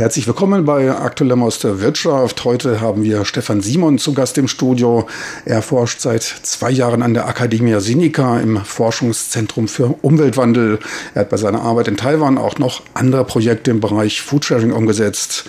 Herzlich willkommen bei Aktuellem aus der Wirtschaft. Heute haben wir Stefan Simon zu Gast im Studio. Er forscht seit zwei Jahren an der Academia Sinica im Forschungszentrum für Umweltwandel. Er hat bei seiner Arbeit in Taiwan auch noch andere Projekte im Bereich Foodsharing umgesetzt.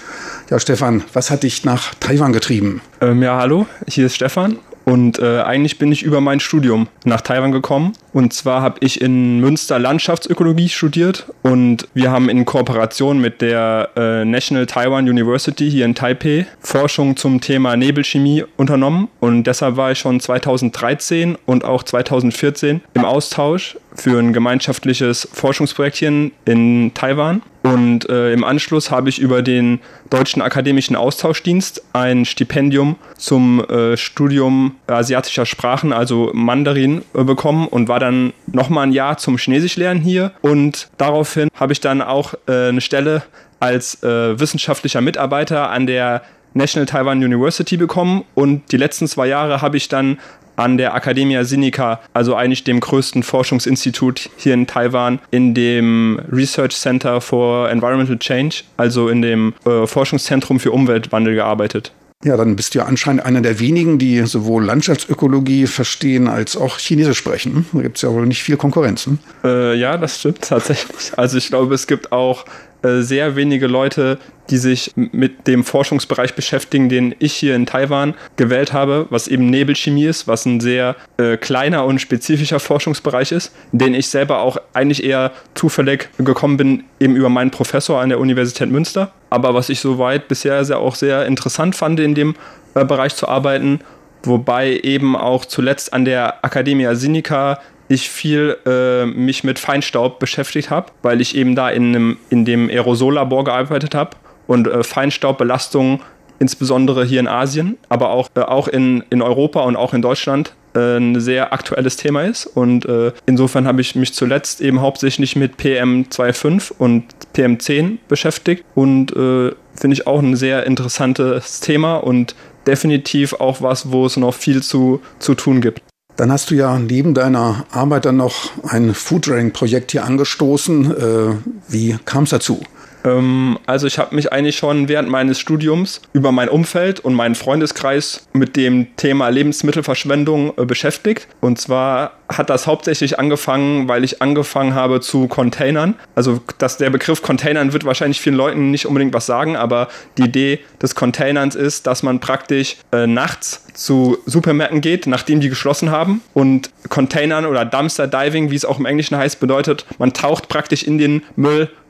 Ja, Stefan, was hat dich nach Taiwan getrieben? Ähm, ja, hallo, hier ist Stefan und äh, eigentlich bin ich über mein Studium nach Taiwan gekommen. Und zwar habe ich in Münster Landschaftsökologie studiert und wir haben in Kooperation mit der äh, National Taiwan University hier in Taipei Forschung zum Thema Nebelchemie unternommen. Und deshalb war ich schon 2013 und auch 2014 im Austausch für ein gemeinschaftliches Forschungsprojekt hier in Taiwan. Und äh, im Anschluss habe ich über den Deutschen Akademischen Austauschdienst ein Stipendium zum äh, Studium asiatischer Sprachen, also Mandarin, äh, bekommen und war dann nochmal ein Jahr zum Chinesisch lernen hier. Und daraufhin habe ich dann auch äh, eine Stelle als äh, wissenschaftlicher Mitarbeiter an der National Taiwan University bekommen und die letzten zwei Jahre habe ich dann an der Academia Sinica, also eigentlich dem größten Forschungsinstitut hier in Taiwan, in dem Research Center for Environmental Change, also in dem äh, Forschungszentrum für Umweltwandel gearbeitet. Ja, dann bist du ja anscheinend einer der wenigen, die sowohl Landschaftsökologie verstehen als auch Chinesisch sprechen. Da gibt es ja wohl nicht viel Konkurrenzen. Äh, ja, das stimmt tatsächlich. Also ich glaube, es gibt auch äh, sehr wenige Leute, die sich mit dem Forschungsbereich beschäftigen, den ich hier in Taiwan gewählt habe, was eben Nebelchemie ist, was ein sehr äh, kleiner und spezifischer Forschungsbereich ist, den ich selber auch eigentlich eher zufällig gekommen bin, eben über meinen Professor an der Universität Münster. Aber was ich soweit bisher sehr, auch sehr interessant fand, in dem äh, Bereich zu arbeiten, wobei eben auch zuletzt an der Academia Sinica ich viel äh, mich mit Feinstaub beschäftigt habe, weil ich eben da in, einem, in dem Aerosollabor gearbeitet habe und äh, Feinstaubbelastungen insbesondere hier in Asien, aber auch, äh, auch in, in Europa und auch in Deutschland ein sehr aktuelles Thema ist. Und äh, insofern habe ich mich zuletzt eben hauptsächlich mit PM2.5 und PM10 beschäftigt und äh, finde ich auch ein sehr interessantes Thema und definitiv auch was, wo es noch viel zu, zu tun gibt. Dann hast du ja neben deiner Arbeit dann noch ein Foodrang-Projekt hier angestoßen. Äh, wie kam es dazu? Ähm, also ich habe mich eigentlich schon während meines Studiums über mein Umfeld und meinen Freundeskreis mit dem Thema Lebensmittelverschwendung äh, beschäftigt. Und zwar hat das hauptsächlich angefangen, weil ich angefangen habe zu Containern. Also dass der Begriff Containern wird wahrscheinlich vielen Leuten nicht unbedingt was sagen, aber die Idee des Containerns ist, dass man praktisch äh, nachts zu Supermärkten geht, nachdem die geschlossen haben. Und Containern oder Dumpster Diving, wie es auch im Englischen heißt, bedeutet, man taucht praktisch in den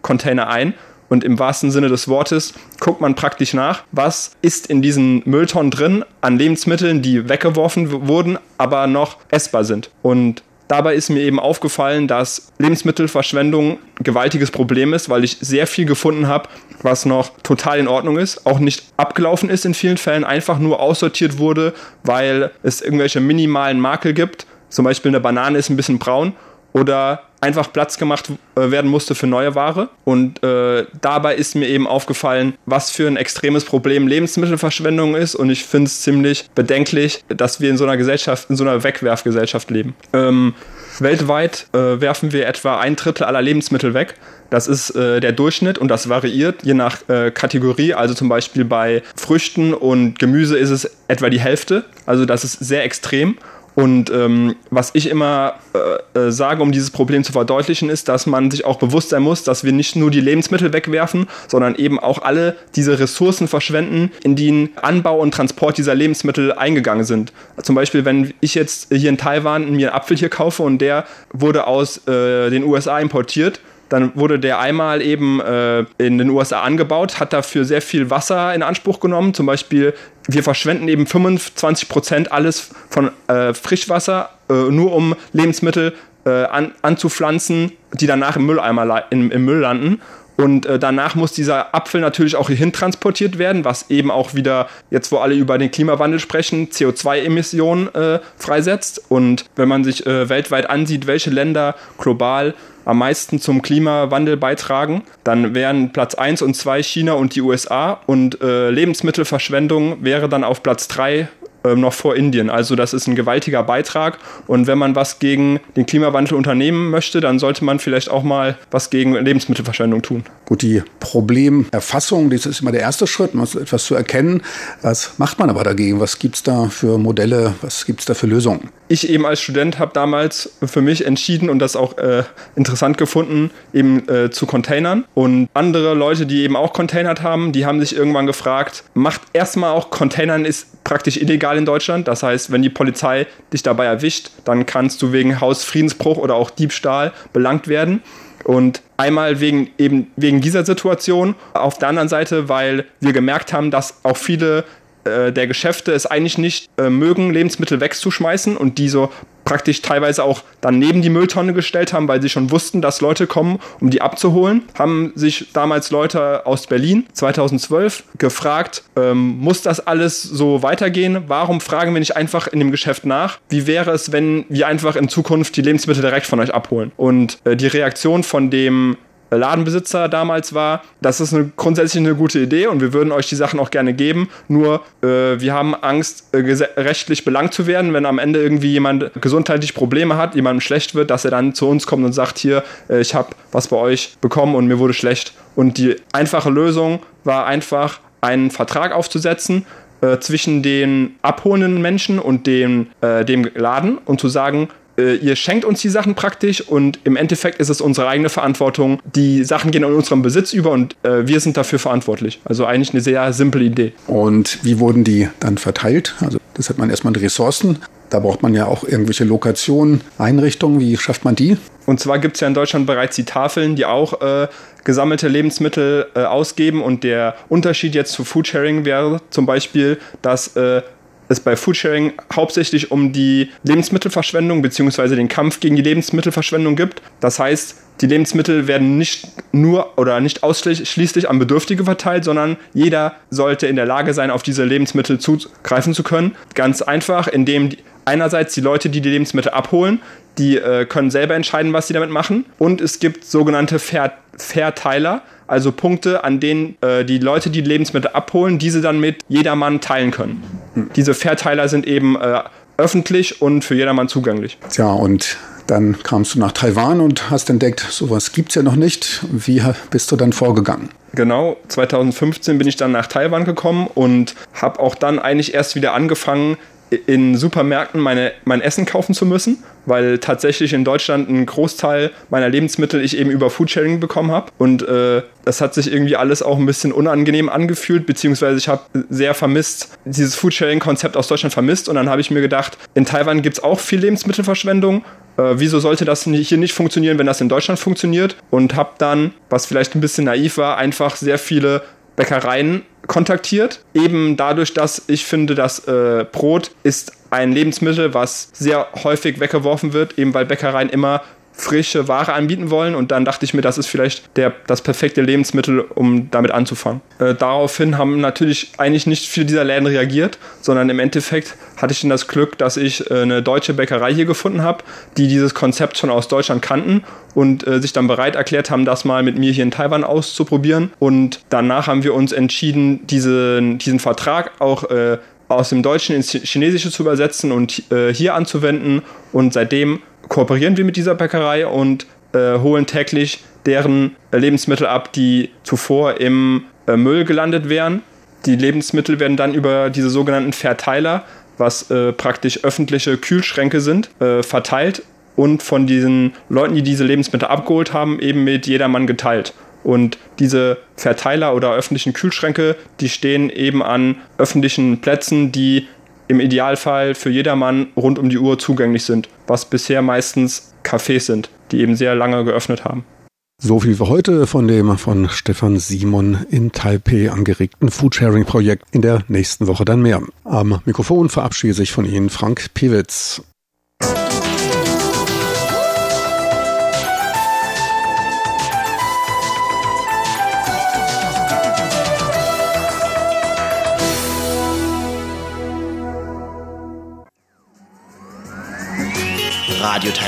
Müllcontainer ein und im wahrsten Sinne des Wortes guckt man praktisch nach, was ist in diesen Mülltonnen drin an Lebensmitteln, die weggeworfen wurden, aber noch essbar sind. Und Dabei ist mir eben aufgefallen, dass Lebensmittelverschwendung ein gewaltiges Problem ist, weil ich sehr viel gefunden habe, was noch total in Ordnung ist, auch nicht abgelaufen ist in vielen Fällen, einfach nur aussortiert wurde, weil es irgendwelche minimalen Makel gibt. Zum Beispiel eine Banane ist ein bisschen braun oder einfach Platz gemacht äh, werden musste für neue Ware. Und äh, dabei ist mir eben aufgefallen, was für ein extremes Problem Lebensmittelverschwendung ist. Und ich finde es ziemlich bedenklich, dass wir in so einer Gesellschaft, in so einer Wegwerfgesellschaft leben. Ähm, weltweit äh, werfen wir etwa ein Drittel aller Lebensmittel weg. Das ist äh, der Durchschnitt und das variiert je nach äh, Kategorie. Also zum Beispiel bei Früchten und Gemüse ist es etwa die Hälfte. Also das ist sehr extrem. Und ähm, was ich immer äh, äh, sage, um dieses Problem zu verdeutlichen, ist, dass man sich auch bewusst sein muss, dass wir nicht nur die Lebensmittel wegwerfen, sondern eben auch alle diese Ressourcen verschwenden, in die Anbau und Transport dieser Lebensmittel eingegangen sind. Zum Beispiel, wenn ich jetzt hier in Taiwan mir einen Apfel hier kaufe und der wurde aus äh, den USA importiert, dann wurde der einmal eben äh, in den USA angebaut, hat dafür sehr viel Wasser in Anspruch genommen. Zum Beispiel, wir verschwenden eben 25 Prozent alles von äh, Frischwasser, äh, nur um Lebensmittel äh, an, anzupflanzen, die danach im Mülleimer im, im Müll landen. Und äh, danach muss dieser Apfel natürlich auch hierhin transportiert werden, was eben auch wieder, jetzt wo alle über den Klimawandel sprechen, CO2-Emissionen äh, freisetzt. Und wenn man sich äh, weltweit ansieht, welche Länder global am meisten zum Klimawandel beitragen. Dann wären Platz 1 und 2 China und die USA und äh, Lebensmittelverschwendung wäre dann auf Platz 3 äh, noch vor Indien. Also das ist ein gewaltiger Beitrag. Und wenn man was gegen den Klimawandel unternehmen möchte, dann sollte man vielleicht auch mal was gegen Lebensmittelverschwendung tun. Gut, die Problemerfassung, das ist immer der erste Schritt, man muss etwas zu erkennen. Was macht man aber dagegen? Was gibt es da für Modelle? Was gibt es da für Lösungen? Ich eben als Student habe damals für mich entschieden und das auch äh, interessant gefunden, eben äh, zu Containern. Und andere Leute, die eben auch containert haben, die haben sich irgendwann gefragt, macht erstmal auch Containern ist praktisch illegal in Deutschland. Das heißt, wenn die Polizei dich dabei erwischt, dann kannst du wegen Hausfriedensbruch oder auch Diebstahl belangt werden. Und einmal wegen eben wegen dieser Situation, auf der anderen Seite, weil wir gemerkt haben, dass auch viele äh, der Geschäfte es eigentlich nicht äh, mögen, Lebensmittel wegzuschmeißen und die so praktisch teilweise auch dann neben die Mülltonne gestellt haben, weil sie schon wussten, dass Leute kommen, um die abzuholen, haben sich damals Leute aus Berlin 2012 gefragt, ähm, muss das alles so weitergehen? Warum fragen wir nicht einfach in dem Geschäft nach? Wie wäre es, wenn wir einfach in Zukunft die Lebensmittel direkt von euch abholen? Und äh, die Reaktion von dem Ladenbesitzer damals war, das ist eine, grundsätzlich eine gute Idee und wir würden euch die Sachen auch gerne geben. Nur äh, wir haben Angst, äh, rechtlich belangt zu werden, wenn am Ende irgendwie jemand gesundheitlich Probleme hat, jemandem schlecht wird, dass er dann zu uns kommt und sagt, hier, äh, ich habe was bei euch bekommen und mir wurde schlecht. Und die einfache Lösung war einfach, einen Vertrag aufzusetzen, äh, zwischen den abholenden Menschen und dem, äh, dem Laden und zu sagen, äh, ihr schenkt uns die Sachen praktisch und im Endeffekt ist es unsere eigene Verantwortung. Die Sachen gehen in unserem Besitz über und äh, wir sind dafür verantwortlich. Also eigentlich eine sehr simple Idee. Und wie wurden die dann verteilt? Also das hat man erstmal die Ressourcen. Da braucht man ja auch irgendwelche Lokationen, Einrichtungen. Wie schafft man die? Und zwar gibt es ja in Deutschland bereits die Tafeln, die auch äh, gesammelte Lebensmittel äh, ausgeben. Und der Unterschied jetzt zu Foodsharing wäre zum Beispiel, dass äh, es bei Foodsharing hauptsächlich um die Lebensmittelverschwendung bzw. den Kampf gegen die Lebensmittelverschwendung gibt. Das heißt, die Lebensmittel werden nicht nur oder nicht ausschließlich an Bedürftige verteilt, sondern jeder sollte in der Lage sein, auf diese Lebensmittel zugreifen zu können. Ganz einfach, indem einerseits die Leute, die die Lebensmittel abholen, die äh, können selber entscheiden, was sie damit machen. Und es gibt sogenannte Ver Verteiler, also Punkte, an denen äh, die Leute, die Lebensmittel abholen, diese dann mit jedermann teilen können. Diese Verteiler sind eben äh, öffentlich und für jedermann zugänglich. Ja, und dann kamst du nach Taiwan und hast entdeckt, sowas gibt es ja noch nicht. Wie bist du dann vorgegangen? Genau, 2015 bin ich dann nach Taiwan gekommen und habe auch dann eigentlich erst wieder angefangen, in Supermärkten meine, mein Essen kaufen zu müssen, weil tatsächlich in Deutschland ein Großteil meiner Lebensmittel ich eben über Foodsharing bekommen habe. Und äh, das hat sich irgendwie alles auch ein bisschen unangenehm angefühlt, beziehungsweise ich habe sehr vermisst, dieses Foodsharing-Konzept aus Deutschland vermisst. Und dann habe ich mir gedacht, in Taiwan gibt es auch viel Lebensmittelverschwendung. Äh, wieso sollte das hier nicht funktionieren, wenn das in Deutschland funktioniert? Und habe dann, was vielleicht ein bisschen naiv war, einfach sehr viele Bäckereien kontaktiert. Eben dadurch, dass ich finde, dass äh, Brot ist ein Lebensmittel, was sehr häufig weggeworfen wird, eben weil Bäckereien immer frische Ware anbieten wollen und dann dachte ich mir, das ist vielleicht der, das perfekte Lebensmittel, um damit anzufangen. Äh, daraufhin haben natürlich eigentlich nicht viele dieser Läden reagiert, sondern im Endeffekt hatte ich dann das Glück, dass ich äh, eine deutsche Bäckerei hier gefunden habe, die dieses Konzept schon aus Deutschland kannten und äh, sich dann bereit erklärt haben, das mal mit mir hier in Taiwan auszuprobieren. Und danach haben wir uns entschieden, diesen, diesen Vertrag auch äh, aus dem Deutschen ins Chinesische zu übersetzen und äh, hier anzuwenden. Und seitdem kooperieren wir mit dieser Bäckerei und äh, holen täglich deren Lebensmittel ab, die zuvor im äh, Müll gelandet wären. Die Lebensmittel werden dann über diese sogenannten Verteiler, was äh, praktisch öffentliche Kühlschränke sind, äh, verteilt und von diesen Leuten, die diese Lebensmittel abgeholt haben, eben mit jedermann geteilt. Und diese Verteiler oder öffentlichen Kühlschränke, die stehen eben an öffentlichen Plätzen, die im Idealfall für jedermann rund um die Uhr zugänglich sind, was bisher meistens Cafés sind, die eben sehr lange geöffnet haben. So viel für heute von dem von Stefan Simon in Taipei angeregten Foodsharing-Projekt. In der nächsten Woche dann mehr. Am Mikrofon verabschiede sich von Ihnen Frank Piewitz.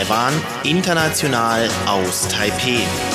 Taiwan, international aus Taipei.